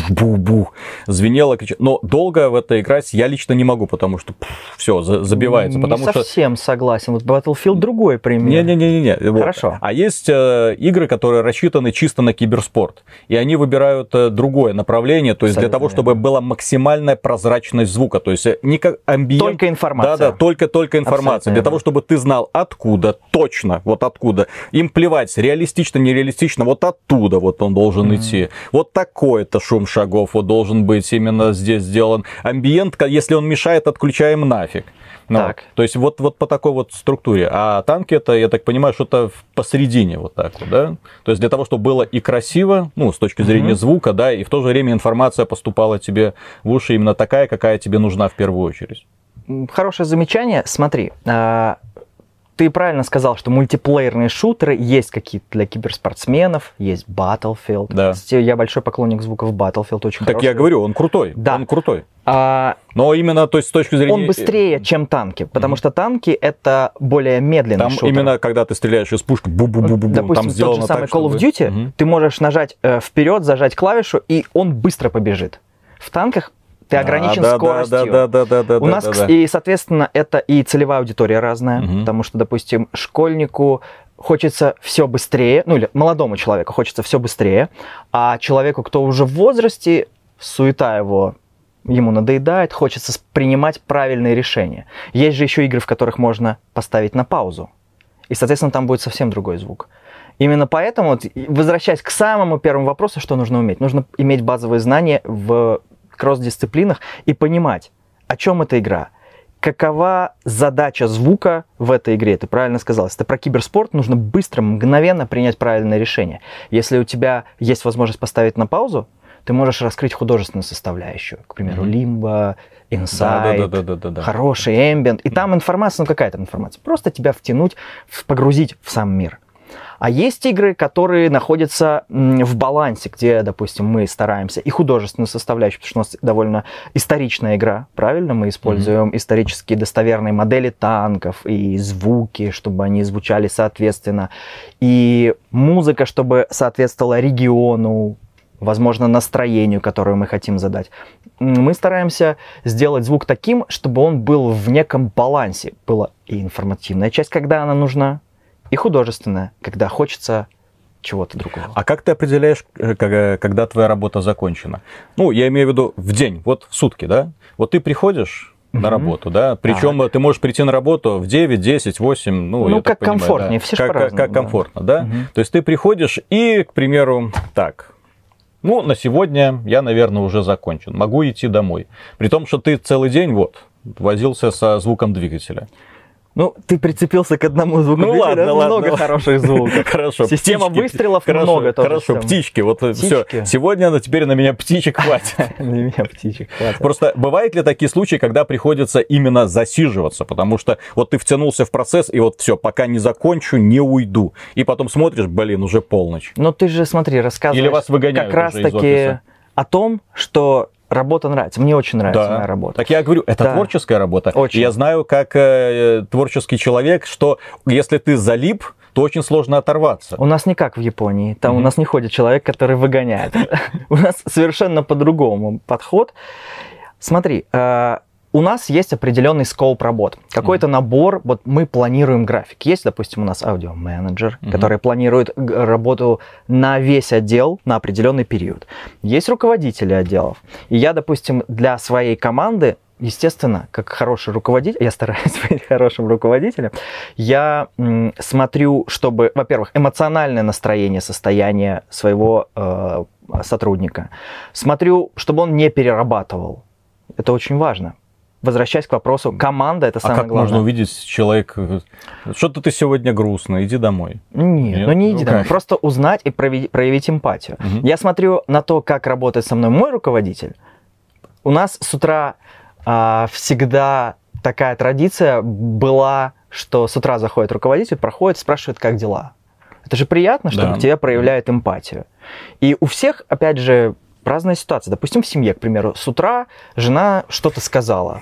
бу-бу звенело, кричало. Но долго в это играть я лично не могу, потому что все забивается. Не потому совсем что... согласен. Вот Battlefield другой пример. Не-не-не, не-не-не. Хорошо. А есть э, игры, которые рассчитаны чисто на киберспорт. И они выбирают э, другое направление, то есть Абсолютно для того, чтобы была максимальная прозрачность звука. То есть э, не как амбиент. Только информация. Да-да, только-только информация. Абсолютно для того, чтобы ты знал откуда, точно, вот откуда. Им плевать, реалистично, нереалистично, вот оттуда вот он должен mm-hmm. идти. Вот такой-то шум шагов вот должен быть именно здесь сделан. Амбиент, если он мешает, отключаем нафиг. Ну, так. То есть вот, вот по такой вот структуре. А танки это, я так понимаю, что-то посередине вот так вот, да? То есть для того, чтобы было и красиво, ну, с точки зрения угу. звука, да, и в то же время информация поступала тебе в уши именно такая, какая тебе нужна в первую очередь. Хорошее замечание. Смотри, а, ты правильно сказал, что мультиплеерные шутеры есть какие-то для киберспортсменов, есть Battlefield. Да. Я большой поклонник звуков Battlefield, очень Так хороший. я говорю, он крутой. Да. Он крутой. А, Но именно то есть, с точки зрения... Он быстрее, чем танки, потому mm-hmm. что танки это более медленный там шутер. именно когда ты стреляешь из пушки, бу бу бу бу Допустим, там сделано тот же самый так, Call of Duty, чтобы... ты можешь нажать э, вперед, зажать клавишу, и он быстро побежит. В танках ты ограничен да, скоростью. Да, да, да, да, У нас, да, да. и, соответственно, это и целевая аудитория разная, угу. потому что, допустим, школьнику хочется все быстрее, ну или молодому человеку хочется все быстрее, а человеку, кто уже в возрасте, суета его ему надоедает, хочется принимать правильные решения. Есть же еще игры, в которых можно поставить на паузу. И, соответственно, там будет совсем другой звук. Именно поэтому, возвращаясь к самому первому вопросу, что нужно уметь? Нужно иметь базовые знания в кросс-дисциплинах и понимать, о чем эта игра, какова задача звука в этой игре. Ты правильно сказал. Если это про киберспорт, нужно быстро, мгновенно принять правильное решение. Если у тебя есть возможность поставить на паузу, ты можешь раскрыть художественную составляющую. К примеру, mm-hmm. лимба, инсайт, да, да, да, да, да, хороший эмбиент. И там информация, ну какая то информация. Просто тебя втянуть, погрузить в сам мир. А есть игры, которые находятся в балансе, где, допустим, мы стараемся и художественную составляющую, потому что у нас довольно историчная игра, правильно? Мы используем mm-hmm. исторические достоверные модели танков и звуки, чтобы они звучали соответственно, и музыка, чтобы соответствовала региону, возможно, настроению, которое мы хотим задать. Мы стараемся сделать звук таким, чтобы он был в неком балансе. Была и информативная часть, когда она нужна, и художественная, когда хочется чего-то другого. А как ты определяешь, э, э, когда твоя работа закончена? Ну, я имею в виду в день, вот в сутки, да? Вот ты приходишь на работу, да? Причем так. ты можешь прийти на работу в 9, 10, 8, ну, ну я как так понимаю, комфортнее, да. все как, как, как комфортно, да? Угу. То есть ты приходишь и, к примеру, так, ну, на сегодня я, наверное, уже закончен, могу идти домой. При том, что ты целый день вот возился со звуком двигателя. Ну, ты прицепился к одному звуку. Ну ладно, много ладно. Много хороших звуков. [laughs] Хорошо. Система птички. выстрелов хорошо, много тоже. Хорошо, птички. Вот все. Сегодня на теперь на меня птичек хватит. [laughs] На меня птичек хватит. Просто бывают ли такие случаи, когда приходится именно засиживаться, потому что вот ты втянулся в процесс и вот все, пока не закончу, не уйду. И потом смотришь, блин, уже полночь. Но ты же смотри, рассказываешь. Или вас выгоняют как раз таки о том, что работа нравится. Мне очень нравится да. моя работа. Так я говорю, это да. творческая работа. Очень. Я знаю, как э, творческий человек, что если ты залип, то очень сложно оторваться. У нас не как в Японии. Там mm-hmm. у нас не ходит человек, который выгоняет. [laughs] У нас совершенно по-другому подход. Смотри, э, у нас есть определенный скоп работ, какой-то mm-hmm. набор, вот мы планируем график. Есть, допустим, у нас аудиоменеджер, mm-hmm. который планирует работу на весь отдел на определенный период. Есть руководители отделов. И я, допустим, для своей команды естественно, как хороший руководитель, я стараюсь [laughs] быть хорошим руководителем, я м, смотрю, чтобы, во-первых, эмоциональное настроение, состояние своего э, сотрудника. Смотрю, чтобы он не перерабатывал. Это очень важно возвращаясь к вопросу, команда это самое а как главное. можно увидеть человек, что-то ты сегодня грустно, иди домой. Нет, Нет? ну не иди ну, домой, просто узнать и проявить, проявить эмпатию. Угу. Я смотрю на то, как работает со мной мой руководитель. У нас с утра а, всегда такая традиция была, что с утра заходит руководитель, проходит, спрашивает, как дела. Это же приятно, что да. к тебе проявляют эмпатию. И у всех, опять же, разная ситуация. Допустим, в семье, к примеру, с утра жена что-то сказала.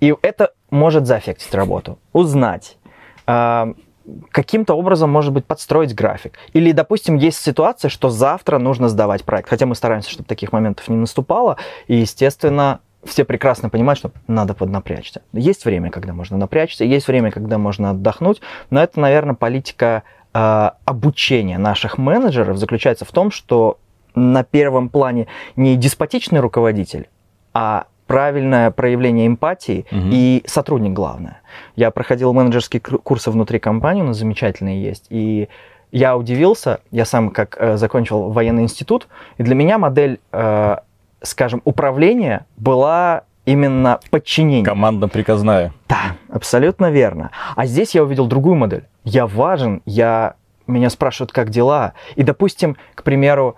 И это может заэффектить работу. Узнать, а, каким-то образом, может быть, подстроить график. Или, допустим, есть ситуация, что завтра нужно сдавать проект. Хотя мы стараемся, чтобы таких моментов не наступало. И, естественно, все прекрасно понимают, что надо поднапрячься. Есть время, когда можно напрячься, есть время, когда можно отдохнуть, но это, наверное, политика э, обучения наших менеджеров заключается в том, что на первом плане не деспотичный руководитель, а правильное проявление эмпатии угу. и сотрудник главное. Я проходил менеджерские курсы внутри компании, у нас замечательные есть, и я удивился, я сам как э, закончил военный институт, и для меня модель, э, скажем, управления была именно подчинение. Командно-приказная. Да, абсолютно верно. А здесь я увидел другую модель. Я важен, я меня спрашивают, как дела. И, допустим, к примеру,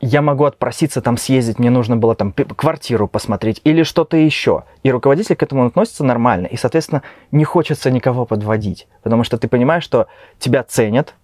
я могу отпроситься там съездить, мне нужно было там квартиру посмотреть или что-то еще. И руководитель к этому относится нормально. И, соответственно, не хочется никого подводить, потому что ты понимаешь, что тебя ценят,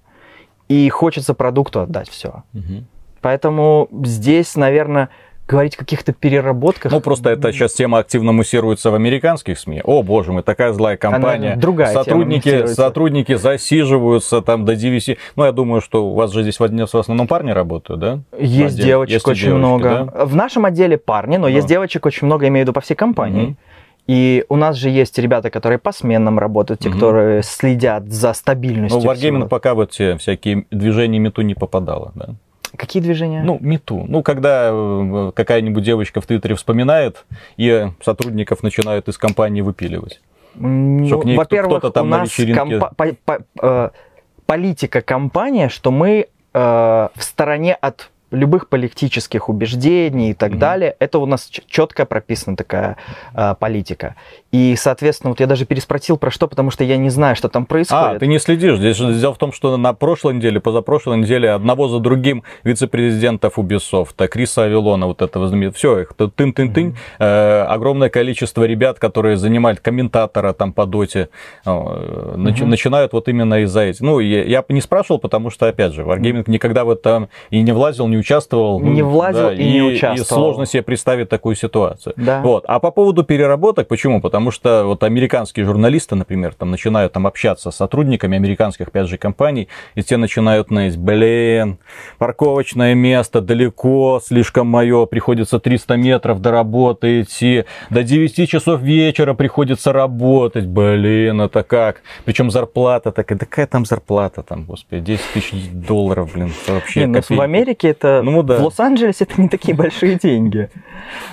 и хочется продукту отдать все. Угу. Поэтому здесь, наверное, говорить о каких-то переработках. Ну, просто это сейчас тема активно муссируется в американских СМИ. О, боже мой, такая злая компания. Она другая сотрудники, сотрудники засиживаются там до 9. Ну, я думаю, что у вас же здесь в основном парни работают, да? Есть девочек есть очень девочки, много. Да? В нашем отделе парни, но да. есть девочек очень много, имею в виду по всей компании. Угу. И у нас же есть ребята, которые по сменам работают, те, угу. которые следят за стабильностью. Ну, Wargaming пока вот те всякие движения мету не попадало, да? Какие движения? Ну, мету. Ну, когда э, какая-нибудь девочка в Твиттере вспоминает, и сотрудников начинают из компании выпиливать. Ну, во-первых, кто-то там у нас вечеринке... комп- по- по- э, политика компания, что мы э, в стороне от любых политических убеждений и так mm-hmm. далее. Это у нас четко прописана такая э, политика. И, соответственно, вот я даже переспросил про что, потому что я не знаю, что там происходит. А, ты не следишь. Здесь дело в том, что на прошлой неделе, позапрошлой неделе одного за другим вице-президентов Ubisoft, Криса Авилона, вот этого знаменитого, все, их тын-тын-тынь, mm-hmm. э, огромное количество ребят, которые занимают комментатора там по доте, э, mm-hmm. начинают вот именно из-за этих. Ну, я, я не спрашивал, потому что, опять же, Wargaming mm-hmm. никогда в этом и не влазил, не участвовал. Не влазил да, и, и не участвовал. И сложно себе представить такую ситуацию. Да. Вот. А по поводу переработок, почему? Потому что вот американские журналисты, например, там начинают там общаться с сотрудниками американских, опять же, компаний, и те начинают ныть, блин, парковочное место далеко, слишком мое, приходится 300 метров до работы идти, до 9 часов вечера приходится работать, блин, это как? Причем зарплата такая, какая там зарплата там, господи, 10 тысяч долларов, блин, вообще Не, ну, в Америке это ну, да. в Лос-Анджелесе это не такие большие деньги.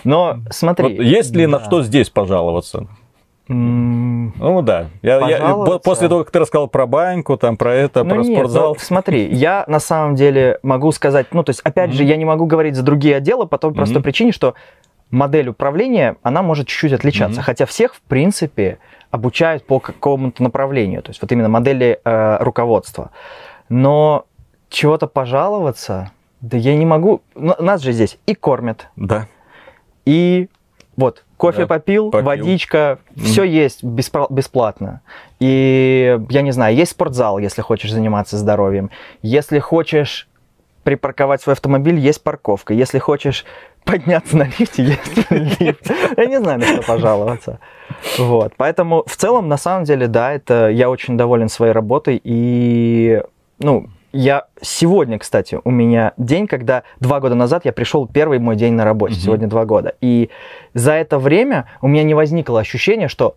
Но смотри. Вот есть ли да. на что здесь пожаловаться? Ну да. Я, я, после того, как ты рассказал про баньку, там, про это, ну, про нет, спортзал. Ну, смотри, я на самом деле могу сказать, ну, то есть, опять mm-hmm. же, я не могу говорить за другие отделы по той mm-hmm. простой причине, что модель управления, она может чуть-чуть отличаться. Mm-hmm. Хотя всех, в принципе, обучают по какому-то направлению. То есть, вот именно модели э, руководства. Но чего-то пожаловаться, да я не могу. Нас же здесь и кормят. Да. И вот, кофе да, попил, попил, водичка, mm. все есть бесплатно. И, я не знаю, есть спортзал, если хочешь заниматься здоровьем. Если хочешь припарковать свой автомобиль, есть парковка. Если хочешь подняться на лифте, есть лифт. Я не знаю, на что пожаловаться. Вот. Поэтому в целом, на самом деле, да, это я очень доволен своей работой. И, ну, я сегодня, кстати, у меня день, когда два года назад я пришел первый мой день на работе, mm-hmm. сегодня два года. И за это время у меня не возникло ощущения, что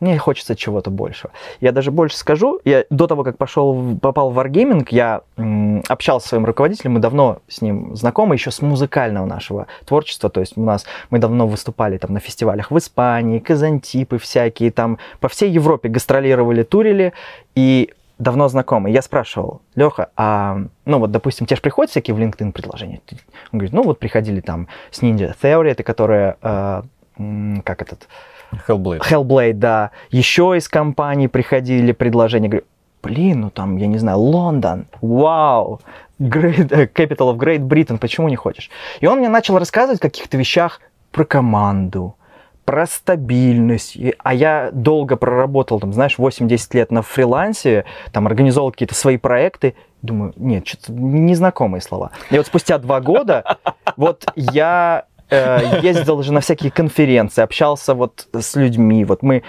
мне хочется чего-то большего. Я даже больше скажу, я до того, как пошел, попал в Wargaming, я м, общался с своим руководителем, мы давно с ним знакомы, еще с музыкального нашего творчества, то есть у нас, мы давно выступали там на фестивалях в Испании, Казантипы всякие, там по всей Европе гастролировали, турили, и давно знакомый. Я спрашивал, Леха, а, ну вот, допустим, тебе же приходят всякие в LinkedIn предложения? Он говорит, ну вот приходили там с Ninja Theory, это которая, э, как этот... Hellblade. Hellblade, да. Еще из компаний приходили предложения. Говорю, блин, ну там, я не знаю, Лондон, вау, Great, э, Capital of Great Britain, почему не хочешь? И он мне начал рассказывать о каких-то вещах про команду, про стабильность. А я долго проработал, там, знаешь, 8-10 лет на фрилансе, там, организовал какие-то свои проекты. Думаю, нет, что-то незнакомые слова. И вот спустя два года вот я э, ездил же на всякие конференции, общался вот с людьми. Вот мы...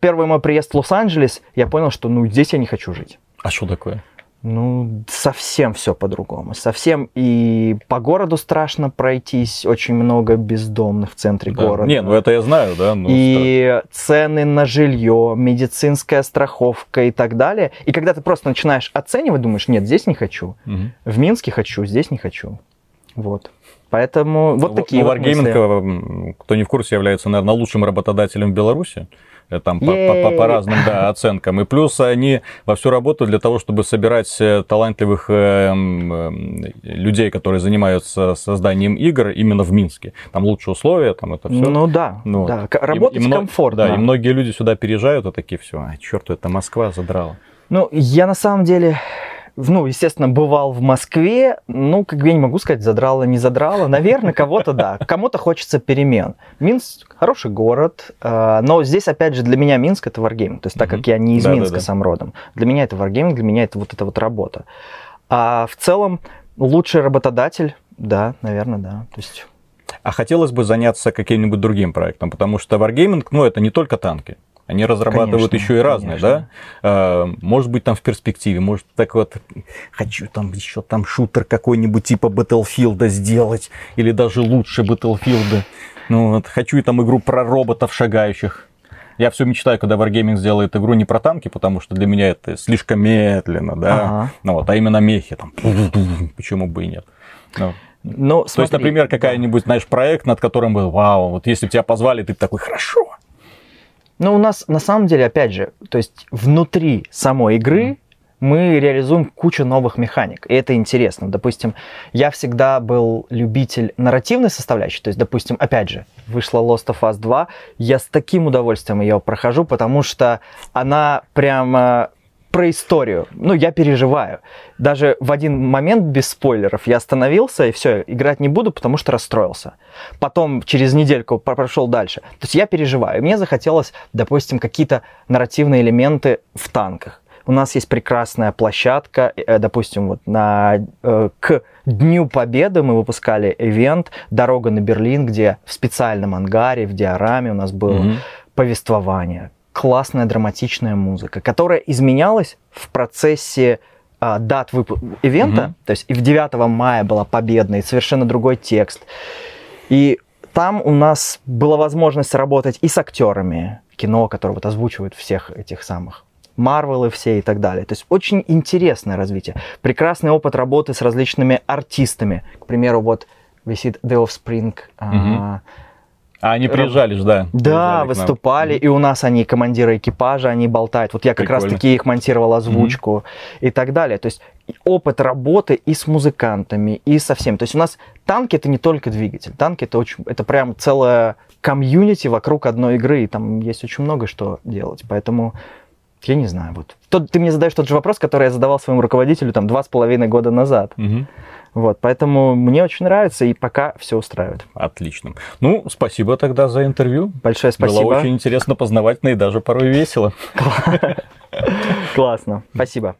Первый мой приезд в Лос-Анджелес, я понял, что, ну, здесь я не хочу жить. А что такое? Ну, совсем все по-другому. Совсем и по городу страшно пройтись. Очень много бездомных в центре Да. города. Не, ну это я знаю, да. ну, и цены на жилье, медицинская страховка и так далее. И когда ты просто начинаешь оценивать, думаешь, нет, здесь не хочу. Мгм. В Минске хочу, здесь не хочу. Вот. Поэтому вот такие ну, вот Wargaming, мысли. м, кто не в курсе, является, наверное, лучшим работодателем в Беларуси. Э, Там по, по- по- по разным да, оценкам. И плюс они вовсю работают для того, чтобы собирать э, талантливых э, м, людей, которые занимаются созданием игр именно в Минске. Там лучшие условия, там это все. Ну да, Ну, да. К- Работать комфортно. Да, и многие люди сюда переезжают, и такие, все, а, черт, это Москва задрала. Ну, я на самом деле, ну, естественно, бывал в Москве, ну, как бы я не могу сказать, задрало, не задрало. Наверное, кого-то да, кому-то хочется перемен. Минск хороший город, э, но здесь, опять же, для меня Минск это Wargaming. То есть, так как я не из. Минска сам родом, для меня это Wargaming, для меня это вот эта вот работа. А в целом, лучший работодатель, да, наверное, да. То есть, А хотелось бы заняться каким-нибудь другим проектом, потому что Wargaming, ну, это не только танки. Они разрабатывают Конечно, еще и разные, конечно. да? Э, Может быть, там в перспективе, может, так вот, хочу там еще там шутер какой-нибудь типа Battlefield сделать, или даже лучше Battlefield. Ну, вот, хочу и там игру про роботов шагающих. Я все мечтаю, когда Wargaming сделает игру не про танки, потому что для меня это слишком медленно, да? Ага. Ну, вот, а именно мехи, там, почему бы и нет. Ну, ну, то есть, смотри, например, да. какая-нибудь, знаешь, проект, над которым был, вау, вот если бы тебя позвали, ты такой, хорошо. Ну, у нас на самом деле, опять же, то есть внутри самой игры мы реализуем кучу новых механик, и это интересно. Допустим, я всегда был любитель нарративной составляющей, то есть, допустим, опять же, вышла Lost of Us 2, я с таким удовольствием ее прохожу, потому что она прямо про историю. Ну, я переживаю. Даже в один момент, без спойлеров, я остановился и все, играть не буду, потому что расстроился. Потом через недельку про- прошел дальше. То есть я переживаю. И мне захотелось, допустим, какие-то нарративные элементы в танках. У нас есть прекрасная площадка, э, допустим, вот на, э, к Дню Победы мы выпускали ивент «Дорога на Берлин», где в специальном ангаре, в диораме у нас было Мгм. повествование, классная драматичная музыка, которая изменялась в процессе а, дат выпу- ивента, Мгм. то есть и в 9 мая была победная, и совершенно другой текст. И там у нас была возможность работать и с актерами кино, которые вот озвучивают всех этих самых Марвелы все и так далее. То есть очень интересное развитие. Прекрасный опыт работы с различными артистами. К примеру, вот висит The Offspring. а, Мгм. А они приезжали же, да. да, выступали, и у нас они командиры экипажа, они болтают. Вот я как Прикольно. раз таки их монтировал озвучку и так далее. То есть опыт работы и с музыкантами, и со всеми. То есть у нас танки это не только двигатель, танки это очень, это прям целая комьюнити вокруг одной игры, и там есть очень много что делать. Поэтому я не знаю, вот. Тот, ты мне задаешь тот же вопрос, который я задавал своему руководителю там два с половиной года назад. Мгм. Вот, поэтому мне очень нравится, и пока все устраивает. Отлично. Ну, спасибо тогда за интервью. Большое спасибо. Было очень интересно, познавательно и даже порой весело. [laughs] Классно. Спасибо.